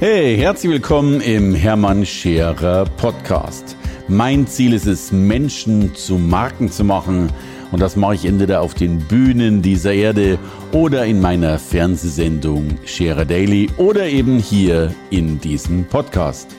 Hey, herzlich willkommen im Hermann Scherer Podcast. Mein Ziel ist es, Menschen zu Marken zu machen. Und das mache ich entweder auf den Bühnen dieser Erde oder in meiner Fernsehsendung Scherer Daily oder eben hier in diesem Podcast.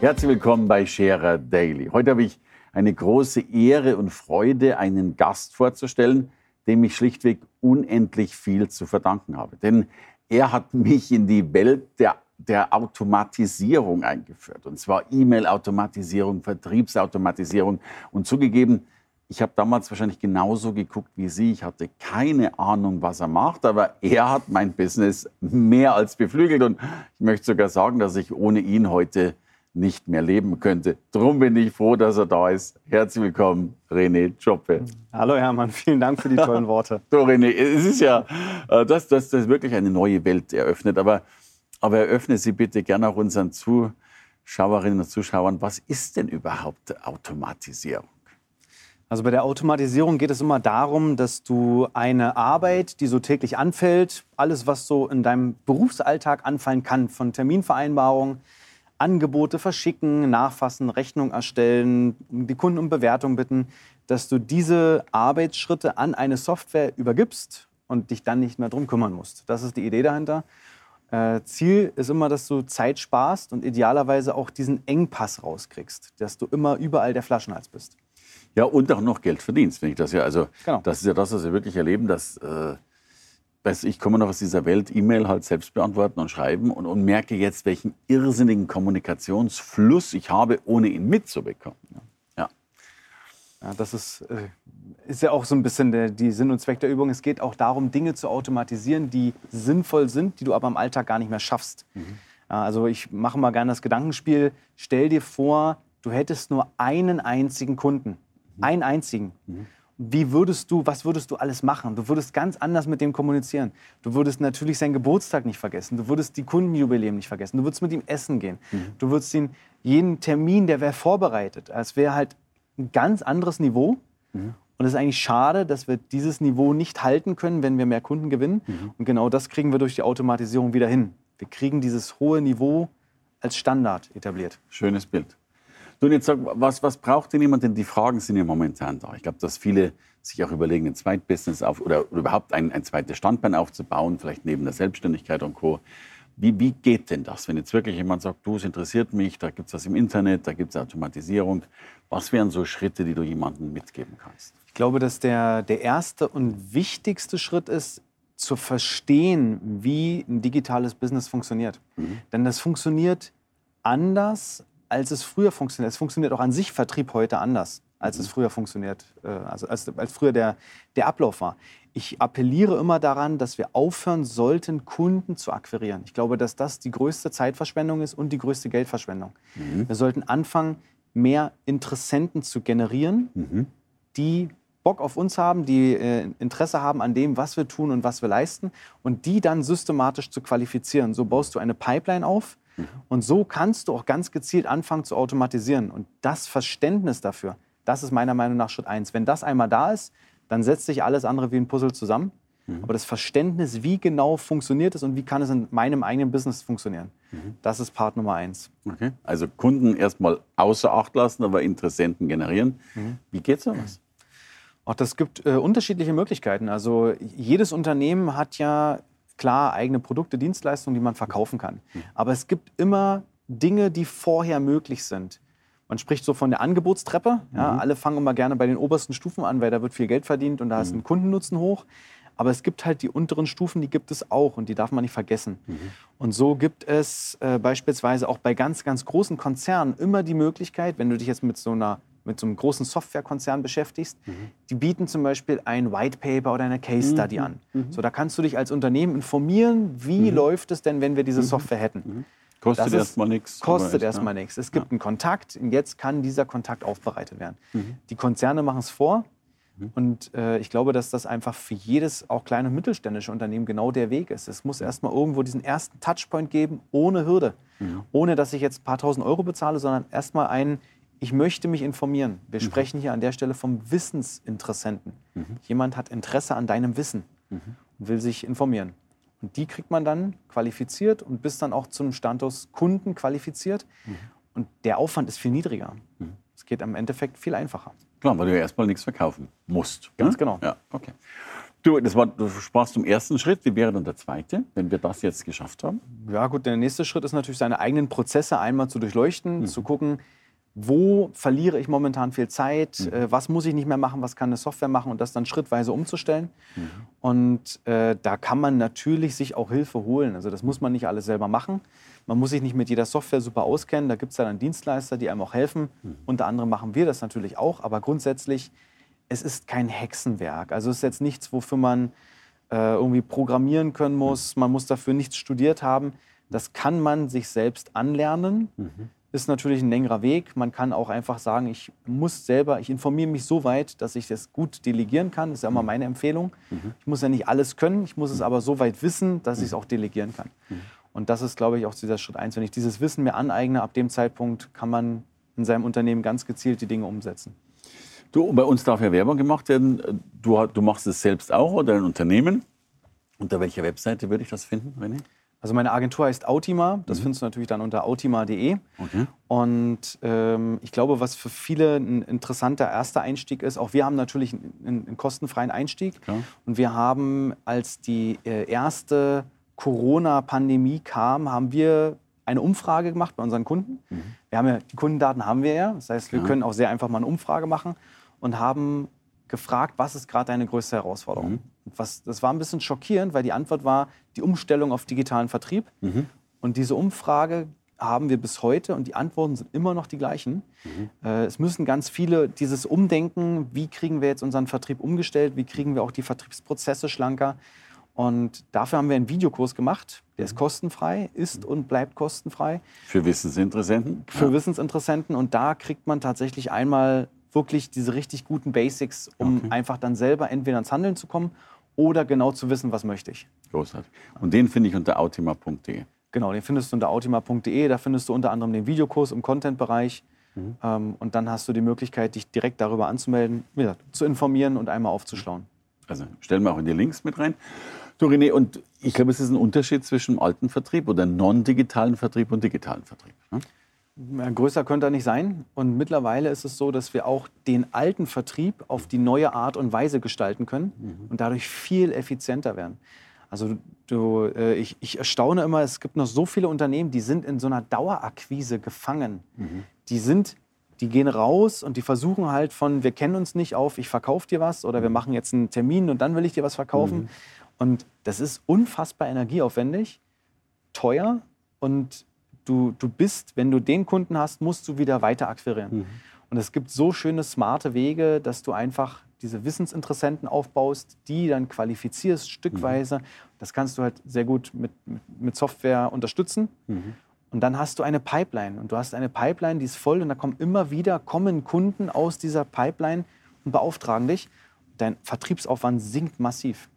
Herzlich willkommen bei Scherer Daily. Heute habe ich eine große Ehre und Freude, einen Gast vorzustellen, dem ich schlichtweg unendlich viel zu verdanken habe. Denn er hat mich in die Welt der der Automatisierung eingeführt. Und zwar E-Mail-Automatisierung, Vertriebsautomatisierung. Und zugegeben, ich habe damals wahrscheinlich genauso geguckt wie Sie. Ich hatte keine Ahnung, was er macht, aber er hat mein Business mehr als beflügelt. Und ich möchte sogar sagen, dass ich ohne ihn heute nicht mehr leben könnte. Drum bin ich froh, dass er da ist. Herzlich willkommen, René Joppe. Hallo Hermann, vielen Dank für die tollen Worte. du René, es ist ja, äh, das, das, das wirklich eine neue Welt eröffnet. Aber aber eröffne Sie bitte gerne auch unseren Zuschauerinnen und Zuschauern, was ist denn überhaupt Automatisierung? Also bei der Automatisierung geht es immer darum, dass du eine Arbeit, die so täglich anfällt, alles, was so in deinem Berufsalltag anfallen kann, von Terminvereinbarung, Angebote verschicken, nachfassen, Rechnung erstellen, die Kunden um Bewertung bitten, dass du diese Arbeitsschritte an eine Software übergibst und dich dann nicht mehr drum kümmern musst. Das ist die Idee dahinter. Äh, Ziel ist immer, dass du Zeit sparst und idealerweise auch diesen Engpass rauskriegst, dass du immer überall der Flaschenhals bist. Ja, und auch noch Geld verdienst, wenn ich das ja. Also, genau. das ist ja das, was wir wirklich erleben, dass. Äh, ich komme noch aus dieser Welt, E-Mail halt selbst beantworten und schreiben und, und merke jetzt, welchen irrsinnigen Kommunikationsfluss ich habe, ohne ihn mitzubekommen. Ja. Ja das ist, äh, ist ja auch so ein bisschen der, die Sinn und Zweck der Übung. Es geht auch darum, Dinge zu automatisieren, die sinnvoll sind, die du aber im Alltag gar nicht mehr schaffst. Mhm. Also ich mache mal gerne das Gedankenspiel. Stell dir vor, du hättest nur einen einzigen Kunden. Mhm. Einen einzigen. Mhm. Wie würdest du, was würdest du alles machen? Du würdest ganz anders mit dem kommunizieren. Du würdest natürlich seinen Geburtstag nicht vergessen. Du würdest die Kundenjubiläum nicht vergessen. Du würdest mit ihm essen gehen. Mhm. Du würdest ihn, jeden Termin, der wäre vorbereitet. Es wäre halt ein ganz anderes Niveau. Mhm. Und es ist eigentlich schade, dass wir dieses Niveau nicht halten können, wenn wir mehr Kunden gewinnen. Mhm. Und genau das kriegen wir durch die Automatisierung wieder hin. Wir kriegen dieses hohe Niveau als Standard etabliert. Schönes Bild. Du, und jetzt sag, was, was braucht denn jemand? Denn die Fragen sind ja momentan da. Ich glaube, dass viele sich auch überlegen, ein Zweitbusiness auf oder, oder überhaupt ein, ein zweites Standbein aufzubauen, vielleicht neben der Selbstständigkeit und Co. Wie, wie geht denn das, wenn jetzt wirklich jemand sagt, du, es interessiert mich, da gibt es was im Internet, da gibt es Automatisierung. Was wären so Schritte, die du jemandem mitgeben kannst? Ich glaube, dass der, der erste und wichtigste Schritt ist, zu verstehen, wie ein digitales Business funktioniert. Mhm. Denn das funktioniert anders, als es früher funktioniert. Es funktioniert auch an sich Vertrieb heute anders, als mhm. es früher funktioniert, äh, also als, als früher der, der Ablauf war. Ich appelliere immer daran, dass wir aufhören sollten, Kunden zu akquirieren. Ich glaube, dass das die größte Zeitverschwendung ist und die größte Geldverschwendung. Mhm. Wir sollten anfangen, mehr Interessenten zu generieren, mhm. die Bock auf uns haben, die äh, Interesse haben an dem, was wir tun und was wir leisten und die dann systematisch zu qualifizieren. So baust du eine Pipeline auf mhm. und so kannst du auch ganz gezielt anfangen zu automatisieren. Und das Verständnis dafür, das ist meiner Meinung nach Schritt eins. Wenn das einmal da ist, dann setzt sich alles andere wie ein Puzzle zusammen. Mhm. Aber das Verständnis, wie genau funktioniert es und wie kann es in meinem eigenen Business funktionieren, mhm. das ist Part Nummer eins. Okay. Also Kunden erstmal außer Acht lassen, aber Interessenten generieren. Mhm. Wie geht sowas? Auch das gibt äh, unterschiedliche Möglichkeiten. Also jedes Unternehmen hat ja klar eigene Produkte, Dienstleistungen, die man verkaufen kann. Mhm. Aber es gibt immer Dinge, die vorher möglich sind. Man spricht so von der Angebotstreppe. Ja, mhm. Alle fangen immer gerne bei den obersten Stufen an, weil da wird viel Geld verdient und da mhm. ist ein Kundennutzen hoch. Aber es gibt halt die unteren Stufen, die gibt es auch und die darf man nicht vergessen. Mhm. Und so gibt es äh, beispielsweise auch bei ganz, ganz großen Konzernen immer die Möglichkeit, wenn du dich jetzt mit so einer mit so einem großen Softwarekonzern beschäftigst, mhm. die bieten zum Beispiel ein White Paper oder eine Case Study mhm. an. Mhm. So, da kannst du dich als Unternehmen informieren, wie mhm. läuft es denn, wenn wir diese mhm. Software hätten. Mhm. Kostet erstmal nichts. Kostet erstmal nichts. Es gibt ja. einen Kontakt und jetzt kann dieser Kontakt aufbereitet werden. Die Konzerne machen es vor. Und äh, ich glaube, dass das einfach für jedes auch kleine und mittelständische Unternehmen genau der Weg ist. Es muss erstmal irgendwo diesen ersten Touchpoint geben, ohne Hürde. Ohne dass ich jetzt ein paar tausend Euro bezahle, sondern erstmal einen, ich möchte mich informieren. Wir mhm. sprechen hier an der Stelle vom Wissensinteressenten. Mhm. Jemand hat Interesse an deinem Wissen mhm. und will sich informieren. Und die kriegt man dann qualifiziert und bis dann auch zum Status Kunden qualifiziert. Mhm. Und der Aufwand ist viel niedriger. Mhm. Es geht im Endeffekt viel einfacher. Klar, weil du ja erstmal nichts verkaufen musst. Ganz genau. Ja, okay. Du, das war, du sprachst zum ersten Schritt. Wie wäre dann der zweite, wenn wir das jetzt geschafft haben? Ja, gut, der nächste Schritt ist natürlich, seine eigenen Prozesse einmal zu durchleuchten, mhm. zu gucken, wo verliere ich momentan viel Zeit, mhm. äh, was muss ich nicht mehr machen, was kann eine Software machen und das dann schrittweise umzustellen. Mhm. Und äh, da kann man natürlich sich auch Hilfe holen. Also das muss man nicht alles selber machen. Man muss sich nicht mit jeder Software super auskennen. Da gibt es ja dann Dienstleister, die einem auch helfen. Mhm. Unter anderem machen wir das natürlich auch. Aber grundsätzlich, es ist kein Hexenwerk. Also es ist jetzt nichts, wofür man äh, irgendwie programmieren können muss. Man muss dafür nichts studiert haben. Das kann man sich selbst anlernen. Mhm ist natürlich ein längerer Weg. Man kann auch einfach sagen, ich muss selber, ich informiere mich so weit, dass ich das gut delegieren kann. Das ist ja immer mhm. meine Empfehlung. Mhm. Ich muss ja nicht alles können, ich muss es aber so weit wissen, dass ich es mhm. auch delegieren kann. Mhm. Und das ist, glaube ich, auch dieser Schritt eins. Wenn ich dieses Wissen mir aneigne, ab dem Zeitpunkt kann man in seinem Unternehmen ganz gezielt die Dinge umsetzen. Du, bei uns darf ja Werbung gemacht werden. Du, du machst es selbst auch oder ein Unternehmen. Unter welcher Webseite würde ich das finden, René? Also meine Agentur heißt Autima. Das mhm. findest du natürlich dann unter autima.de. Okay. Und ähm, ich glaube, was für viele ein interessanter erster Einstieg ist, auch wir haben natürlich einen, einen kostenfreien Einstieg. Klar. Und wir haben, als die äh, erste Corona-Pandemie kam, haben wir eine Umfrage gemacht bei unseren Kunden. Mhm. Wir haben ja, die Kundendaten haben wir ja. Das heißt, wir ja. können auch sehr einfach mal eine Umfrage machen und haben gefragt, was ist gerade deine größte Herausforderung? Mhm. Was, das war ein bisschen schockierend, weil die Antwort war die Umstellung auf digitalen Vertrieb. Mhm. Und diese Umfrage haben wir bis heute und die Antworten sind immer noch die gleichen. Mhm. Äh, es müssen ganz viele dieses Umdenken, wie kriegen wir jetzt unseren Vertrieb umgestellt, wie kriegen wir auch die Vertriebsprozesse schlanker. Und dafür haben wir einen Videokurs gemacht, der ist mhm. kostenfrei, ist und bleibt kostenfrei. Für Wissensinteressenten? Für ja. Wissensinteressenten. Und da kriegt man tatsächlich einmal wirklich diese richtig guten Basics, um okay. einfach dann selber entweder ins Handeln zu kommen oder genau zu wissen, was möchte ich. Großartig. Und den finde ich unter autima.de. Genau, den findest du unter autima.de. Da findest du unter anderem den Videokurs im Content-Bereich. Mhm. Ähm, und dann hast du die Möglichkeit, dich direkt darüber anzumelden, ja, zu informieren und einmal aufzuschlauen. Also stellen wir auch in die Links mit rein. Du René, und ich glaube, es ist ein Unterschied zwischen alten Vertrieb oder non-digitalen Vertrieb und digitalen Vertrieb. Ne? Größer könnte er nicht sein. Und mittlerweile ist es so, dass wir auch den alten Vertrieb auf die neue Art und Weise gestalten können mhm. und dadurch viel effizienter werden. Also du, äh, ich, ich, erstaune immer, es gibt noch so viele Unternehmen, die sind in so einer Dauerakquise gefangen. Mhm. Die sind, die gehen raus und die versuchen halt von, wir kennen uns nicht auf, ich verkaufe dir was oder wir mhm. machen jetzt einen Termin und dann will ich dir was verkaufen. Mhm. Und das ist unfassbar energieaufwendig, teuer und du, du bist, wenn du den Kunden hast, musst du wieder weiter akquirieren. Mhm. Und es gibt so schöne, smarte Wege, dass du einfach diese Wissensinteressenten aufbaust, die dann qualifizierst stückweise. Mhm. Das kannst du halt sehr gut mit, mit Software unterstützen. Mhm. Und dann hast du eine Pipeline. Und du hast eine Pipeline, die ist voll und da kommen immer wieder kommen Kunden aus dieser Pipeline und beauftragen dich. Dein Vertriebsaufwand sinkt massiv.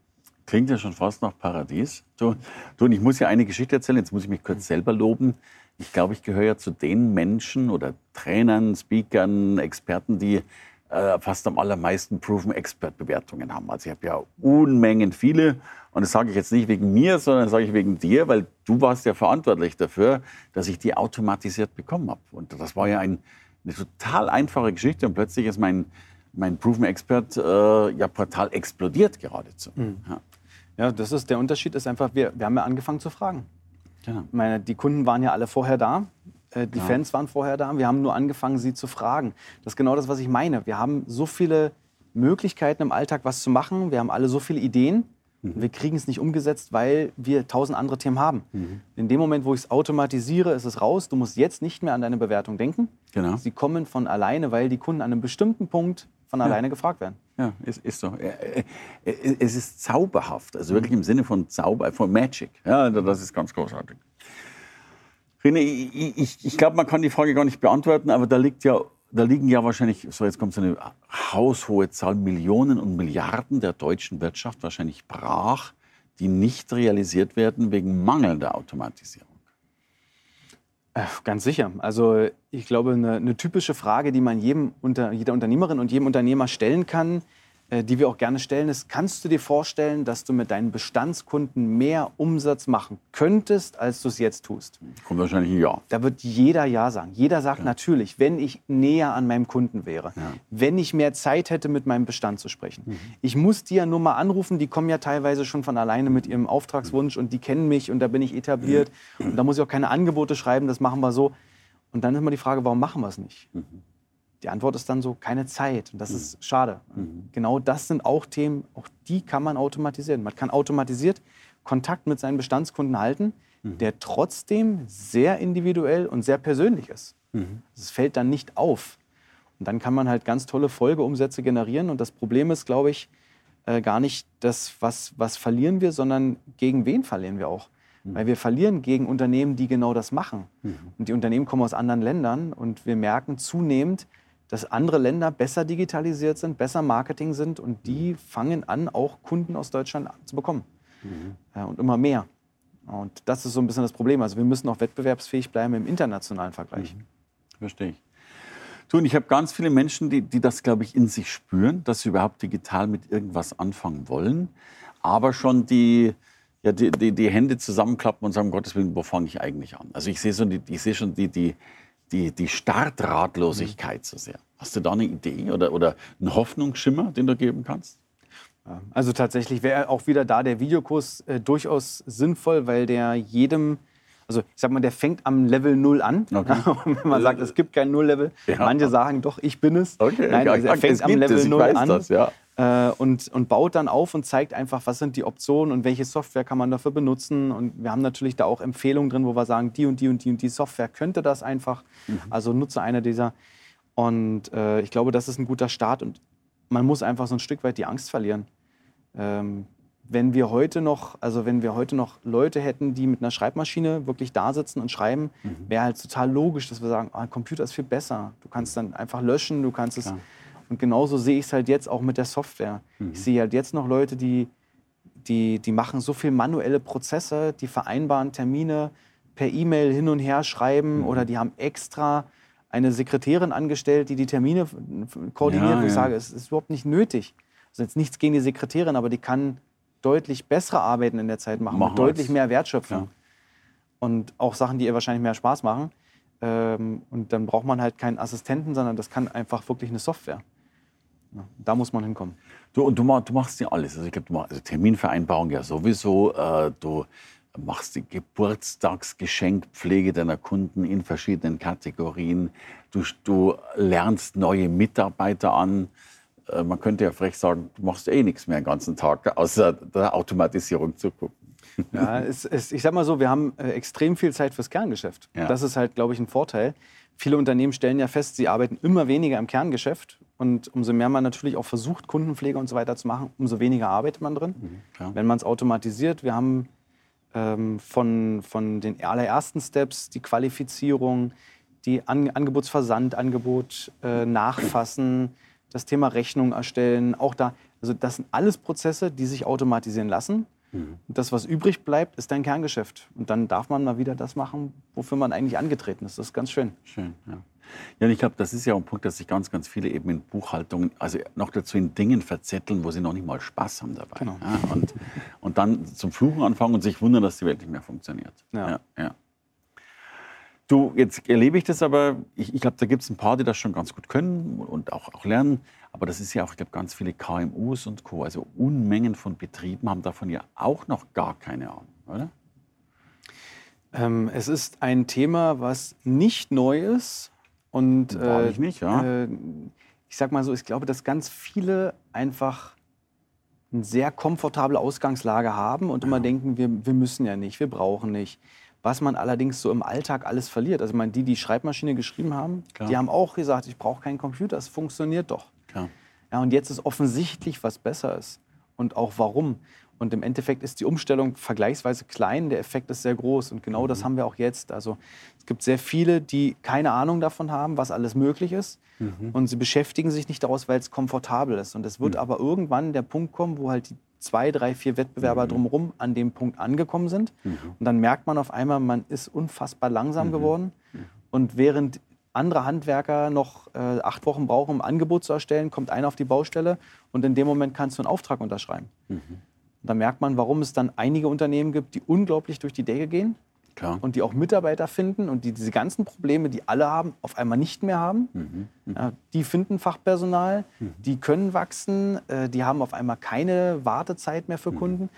Klingt ja schon fast nach Paradies. Du, du, und ich muss ja eine Geschichte erzählen, jetzt muss ich mich kurz selber loben. Ich glaube, ich gehöre ja zu den Menschen oder Trainern, Speakern, Experten, die äh, fast am allermeisten Proven Expert Bewertungen haben. Also ich habe ja Unmengen viele und das sage ich jetzt nicht wegen mir, sondern das sage ich wegen dir, weil du warst ja verantwortlich dafür, dass ich die automatisiert bekommen habe. Und das war ja ein, eine total einfache Geschichte und plötzlich ist mein, mein Proven Expert äh, ja portal explodiert geradezu. Mhm. Ja. Ja, das ist der Unterschied ist einfach, wir, wir haben ja angefangen zu fragen. Ja. Meine, die Kunden waren ja alle vorher da, äh, die ja. Fans waren vorher da. Wir haben nur angefangen, sie zu fragen. Das ist genau das, was ich meine. Wir haben so viele Möglichkeiten im Alltag, was zu machen. Wir haben alle so viele Ideen. Mhm. Wir kriegen es nicht umgesetzt, weil wir tausend andere Themen haben. Mhm. In dem Moment, wo ich es automatisiere, ist es raus. Du musst jetzt nicht mehr an deine Bewertung denken. Genau. Sie kommen von alleine, weil die Kunden an einem bestimmten Punkt von alleine gefragt werden. Ja, ist, ist so. Es ist zauberhaft, also wirklich im Sinne von Zauber, von Magic. Ja, das ist ganz großartig. René, ich, ich, ich glaube, man kann die Frage gar nicht beantworten, aber da liegt ja da liegen ja wahrscheinlich, so jetzt kommt so eine haushohe Zahl, Millionen und Milliarden der deutschen Wirtschaft wahrscheinlich brach, die nicht realisiert werden wegen mangelnder Automatisierung. Äh, ganz sicher. Also ich glaube, eine, eine, typische Frage, die man jedem unter, jeder Unternehmerin und jedem Unternehmer stellen kann, die wir auch gerne stellen, ist, kannst du dir vorstellen, dass du mit deinen Bestandskunden mehr Umsatz machen könntest, als du es jetzt tust? Kommt wahrscheinlich ein Ja. Da wird jeder Ja sagen. Jeder sagt ja. natürlich, wenn ich näher an meinem Kunden wäre, ja. wenn ich mehr Zeit hätte, mit meinem Bestand zu sprechen. Mhm. Ich muss die ja nur mal anrufen, die kommen ja teilweise schon von alleine mit ihrem Auftragswunsch und die kennen mich und da bin ich etabliert. Mhm. Und da muss ich auch keine Angebote schreiben, das machen wir so. Und dann ist immer die Frage, warum machen wir es nicht? Mhm. Die Antwort ist dann so, keine Zeit. Und das mhm. ist schade. Mhm. Genau das sind auch Themen, auch die kann man automatisieren. Man kann automatisiert Kontakt mit seinen Bestandskunden halten, mhm. der trotzdem sehr individuell und sehr persönlich ist. Mhm. Es fällt dann nicht auf. Und dann kann man halt ganz tolle Folgeumsätze generieren. Und das Problem ist, glaube ich, äh, gar nicht das, was, was verlieren wir, sondern gegen wen verlieren wir auch. Mhm. Weil wir verlieren gegen Unternehmen, die genau das machen. Mhm. Und die Unternehmen kommen aus anderen Ländern und wir merken zunehmend, dass andere Länder besser digitalisiert sind, besser Marketing sind und die mhm. fangen an, auch Kunden aus Deutschland zu bekommen. Mhm. Ja, und immer mehr. Und das ist so ein bisschen das Problem. Also wir müssen auch wettbewerbsfähig bleiben im internationalen Vergleich. Mhm. Verstehe ich. Du, und ich habe ganz viele Menschen, die, die das, glaube ich, in sich spüren, dass sie überhaupt digital mit irgendwas anfangen wollen, aber schon die, ja, die, die, die Hände zusammenklappen und sagen, um Gottes Willen, wo fange ich eigentlich an? Also ich sehe so sehe schon die, die, die, die Startratlosigkeit so sehr. Hast du da eine Idee oder, oder einen Hoffnungsschimmer, den du geben kannst? Also tatsächlich wäre auch wieder da der Videokurs äh, durchaus sinnvoll, weil der jedem, also ich sag mal, der fängt am Level 0 an. Okay. wenn man sagt, es gibt kein Null-Level. Ja. Manche sagen doch, ich bin es. Okay. Nein, also er fängt am Level 0 an. Das, ja. Äh, und, und baut dann auf und zeigt einfach, was sind die Optionen und welche Software kann man dafür benutzen. Und wir haben natürlich da auch Empfehlungen drin, wo wir sagen, die und die und die und die Software könnte das einfach. Mhm. Also nutze eine dieser. Und äh, ich glaube, das ist ein guter Start und man muss einfach so ein Stück weit die Angst verlieren. Ähm, wenn wir heute noch, also wenn wir heute noch Leute hätten, die mit einer Schreibmaschine wirklich da sitzen und schreiben, mhm. wäre halt total logisch, dass wir sagen, ah, ein Computer ist viel besser. Du kannst dann einfach löschen, du kannst es. Und genauso sehe ich es halt jetzt auch mit der Software. Mhm. Ich sehe halt jetzt noch Leute, die, die, die machen so viel manuelle Prozesse, die vereinbaren Termine per E-Mail hin und her schreiben mhm. oder die haben extra eine Sekretärin angestellt, die die Termine koordiniert. Ja, ja. ich sage, es ist überhaupt nicht nötig. Also jetzt nichts gegen die Sekretärin, aber die kann deutlich bessere Arbeiten in der Zeit machen, machen deutlich mehr Wertschöpfung. Ja. Und auch Sachen, die ihr wahrscheinlich mehr Spaß machen. Ähm, und dann braucht man halt keinen Assistenten, sondern das kann einfach wirklich eine Software. Da muss man hinkommen. Du, und du, du machst ja alles. Also ich glaube, du machst also Terminvereinbarung ja sowieso. Äh, du machst die Geburtstagsgeschenkpflege deiner Kunden in verschiedenen Kategorien. Du, du lernst neue Mitarbeiter an. Äh, man könnte ja frech sagen, du machst eh nichts mehr den ganzen Tag, außer der Automatisierung zu gucken. Ja, es, es, ich sag mal so, wir haben äh, extrem viel Zeit fürs Kerngeschäft. Ja. Das ist halt, glaube ich, ein Vorteil. Viele Unternehmen stellen ja fest, sie arbeiten immer weniger im Kerngeschäft und umso mehr man natürlich auch versucht, Kundenpflege und so weiter zu machen, umso weniger arbeitet man drin. Mhm, Wenn man es automatisiert, wir haben ähm, von, von den allerersten Steps die Qualifizierung, die An Angebotsversand, Angebot äh, nachfassen, das Thema Rechnung erstellen, auch da, also das sind alles Prozesse, die sich automatisieren lassen. Mhm. Und das, was übrig bleibt, ist dein Kerngeschäft. Und dann darf man mal wieder das machen, wofür man eigentlich angetreten ist. Das ist ganz schön. Schön, ja. Ja, ich glaube, das ist ja auch ein Punkt, dass sich ganz, ganz viele eben in Buchhaltungen, also noch dazu in Dingen verzetteln, wo sie noch nicht mal Spaß haben dabei. Genau. Ja, und, und dann zum Fluchen anfangen und sich wundern, dass die Welt nicht mehr funktioniert. Ja. ja, ja. Du, jetzt erlebe ich das aber, ich, ich glaube, da gibt es ein paar, die das schon ganz gut können und auch, auch lernen. Aber das ist ja auch, ich glaube, ganz viele KMUs und Co., also Unmengen von Betrieben haben davon ja auch noch gar keine Ahnung, oder? Ähm, es ist ein Thema, was nicht neu ist, und äh, ich nicht, ja. Äh, ich sag mal so, ich glaube, dass ganz viele einfach eine sehr komfortable Ausgangslage haben und ja. immer denken, wir, wir müssen ja nicht, wir brauchen nicht. Was man allerdings so im Alltag alles verliert. Also ich meine, die, die Schreibmaschine geschrieben haben, Klar. die haben auch gesagt, ich brauche keinen Computer, es funktioniert doch. Klar. Ja, und jetzt ist offensichtlich, was besser ist. Und auch warum. Und im Endeffekt ist die Umstellung vergleichsweise klein, der Effekt ist sehr groß. Und genau mhm. das haben wir auch jetzt. Also es gibt sehr viele, die keine Ahnung davon haben, was alles möglich ist. Mhm. Und sie beschäftigen sich nicht daraus, weil es komfortabel ist. Und es wird mhm. aber irgendwann der Punkt kommen, wo halt die zwei, drei, vier Wettbewerber mhm. drumherum an dem Punkt angekommen sind. Mhm. Und dann merkt man auf einmal, man ist unfassbar langsam mhm. geworden. Und während andere Handwerker noch äh, acht Wochen brauchen, um ein Angebot zu erstellen, kommt einer auf die Baustelle und in dem Moment kannst du einen Auftrag unterschreiben. Mhm. Da merkt man, warum es dann einige Unternehmen gibt, die unglaublich durch die Decke gehen Klar. und die auch Mitarbeiter finden und die diese ganzen Probleme, die alle haben, auf einmal nicht mehr haben. Mhm. Mhm. Ja, die finden Fachpersonal, mhm. die können wachsen, äh, die haben auf einmal keine Wartezeit mehr für mhm. Kunden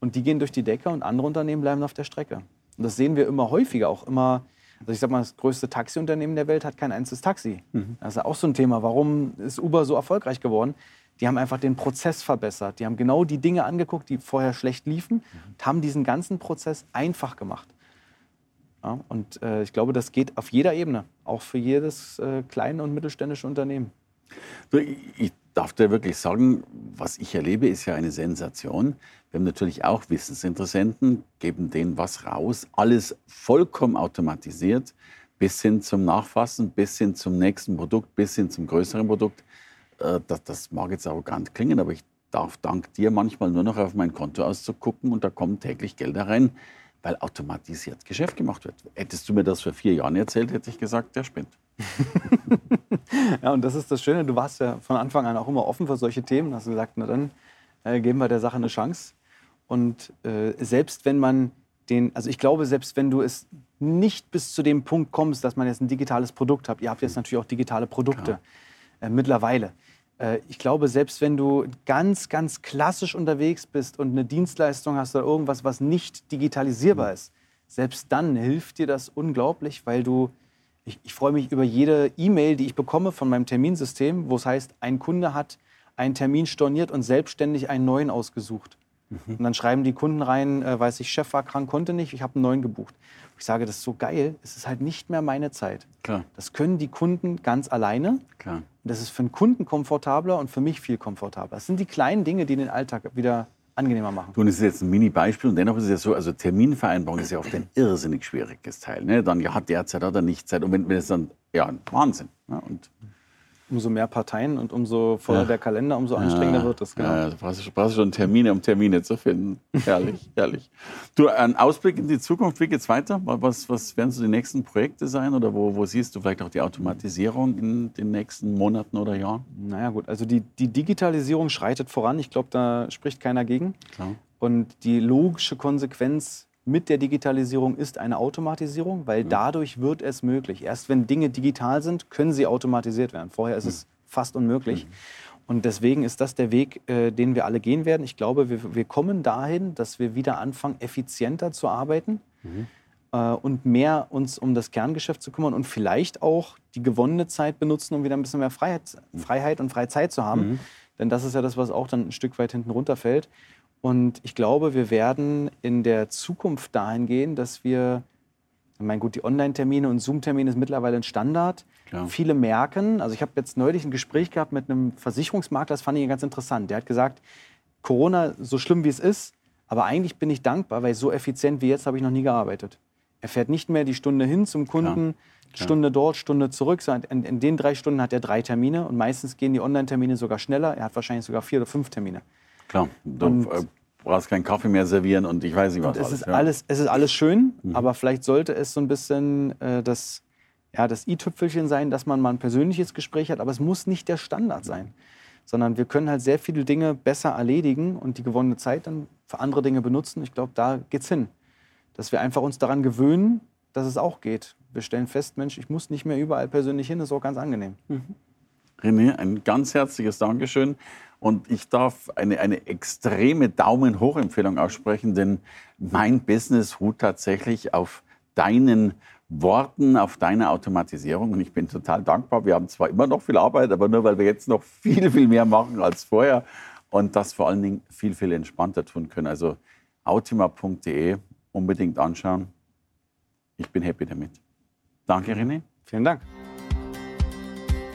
und die gehen durch die Decke und andere Unternehmen bleiben auf der Strecke. Und das sehen wir immer häufiger, auch immer. Also ich sag mal, das größte Taxiunternehmen der Welt hat kein einziges Taxi. Mhm. Das ist auch so ein Thema. Warum ist Uber so erfolgreich geworden? Die haben einfach den Prozess verbessert. Die haben genau die Dinge angeguckt, die vorher schlecht liefen, mhm. und haben diesen ganzen Prozess einfach gemacht. Ja, und äh, ich glaube, das geht auf jeder Ebene, auch für jedes äh, kleine und mittelständische Unternehmen. Ich darf dir wirklich sagen, was ich erlebe, ist ja eine Sensation. Wir haben natürlich auch Wissensinteressenten, geben denen was raus, alles vollkommen automatisiert, bis hin zum Nachfassen, bis hin zum nächsten Produkt, bis hin zum größeren Produkt. Äh, das, das mag jetzt arrogant klingen, aber ich darf dank dir manchmal nur noch auf mein Konto auszugucken und da kommen täglich Gelder rein weil automatisiert Geschäft gemacht wird. Hättest du mir das vor vier Jahren erzählt, hätte ich gesagt, der spinnt. ja, und das ist das Schöne, du warst ja von Anfang an auch immer offen für solche Themen, hast gesagt, na dann äh, geben wir der Sache eine Chance. Und äh, selbst wenn man den, also ich glaube, selbst wenn du es nicht bis zu dem Punkt kommst, dass man jetzt ein digitales Produkt hat, ihr habt jetzt natürlich auch digitale Produkte äh, mittlerweile, äh, ich glaube, selbst wenn du ganz, ganz klassisch unterwegs bist und eine Dienstleistung hast oder irgendwas, was nicht digitalisierbar mhm. ist, selbst dann hilft dir das unglaublich, weil du, ich, ich freue mich über jede E-Mail, die ich bekomme von meinem Terminsystem, wo es heißt, ein Kunde hat einen Termin storniert und selbstständig einen neuen ausgesucht. Mhm. Und dann schreiben die Kunden rein, äh, weiß ich, Chef war krank, konnte nicht, ich habe einen neuen gebucht. Ich sage, das ist so geil, es ist halt nicht mehr meine Zeit. Klar. Das können die Kunden ganz alleine. Klar. Und das ist für den Kunden komfortabler und für mich viel komfortabler. Das sind die kleinen Dinge, die den Alltag wieder angenehmer machen. Du, das ist jetzt ein Mini-Beispiel und dennoch ist es ja so, also Terminvereinbarung ist ja oft ein irrsinnig schwieriges Teil. Ne? Dann ja, hat der Zeit, hat er nicht Zeit. Und wenn, wenn es dann, ja, Wahnsinn. Ne? Und umso mehr Parteien und umso voller ja. der Kalender, umso anstrengender ja. wird es. Genau. Ja, du brauchst, brauchst schon Termine, um Termine zu finden. Herrlich, herrlich. Du, ein Ausblick in die Zukunft, wie geht's weiter? Was, was werden so die nächsten Projekte sein oder wo, wo siehst du vielleicht auch die Automatisierung in den nächsten Monaten oder Jahren? Naja gut, also die, die Digitalisierung schreitet voran. Ich glaube, da spricht keiner gegen. Klar. Und die logische Konsequenz mit der Digitalisierung ist eine Automatisierung, weil mhm. dadurch wird es möglich. Erst wenn Dinge digital sind, können sie automatisiert werden. Vorher ist es mhm. fast unmöglich. Mhm. Und deswegen ist das der Weg, äh, den wir alle gehen werden. Ich glaube, wir, wir, kommen dahin, dass wir wieder anfangen, effizienter zu arbeiten mhm. äh, und mehr uns um das Kerngeschäft zu kümmern und vielleicht auch die gewonnene Zeit benutzen, um wieder ein bisschen mehr Freiheit. Freiheit und Freizeit zu haben. Mhm. Denn das ist ja das, was auch dann ein Stück weit hinten runterfällt. Und ich glaube, wir werden in der Zukunft dahin gehen, dass wir, ich meine, gut, die Online-Termine und Zoom-Termine ist mittlerweile ein Standard. Klar. Viele merken, also ich habe jetzt neulich ein Gespräch gehabt mit einem Versicherungsmakler, das fand ich ganz interessant. Der hat gesagt, Corona, so schlimm wie es ist, aber eigentlich bin ich dankbar, weil so effizient wie jetzt habe ich noch nie gearbeitet. Er fährt nicht mehr die Stunde hin zum Kunden, Klar. Stunde dort, Stunde zurück. In, in, den drei Stunden hat er drei Termine und meistens gehen die Online-Termine sogar schneller. Er hat wahrscheinlich sogar vier oder fünf Termine. Klar, du und, äh, brauchst keinen Kaffee mehr servieren und ich weiß nicht was. Es, alles, ist ja. alles, es ist alles schön, mhm. aber vielleicht sollte es so ein bisschen äh, das, ja, das i-Tüpfelchen sein, dass man mal ein persönliches Gespräch hat, aber es muss nicht der Standard sein. Sondern wir können halt sehr viele Dinge besser erledigen und die gewonnene Zeit dann für andere Dinge benutzen. Ich glaube, da geht's hin. Dass wir einfach uns daran gewöhnen, dass es auch geht. Wir stellen fest, Mensch, ich muss nicht mehr überall persönlich hin, das ist auch ganz angenehm. Mhm. René, ein ganz herzliches Dankeschön. Und ich darf eine, eine extreme Daumen hoch Empfehlung aussprechen, denn mein Business ruht tatsächlich auf deinen Worten, auf deine Automatisierung. Und ich bin total dankbar. Wir haben zwar immer noch viel Arbeit, aber nur weil wir jetzt noch viel, viel mehr machen als vorher und das vor allen Dingen viel, viel entspannter tun können. Also autima.de unbedingt anschauen. Ich bin happy damit. Danke, René. Vielen Dank.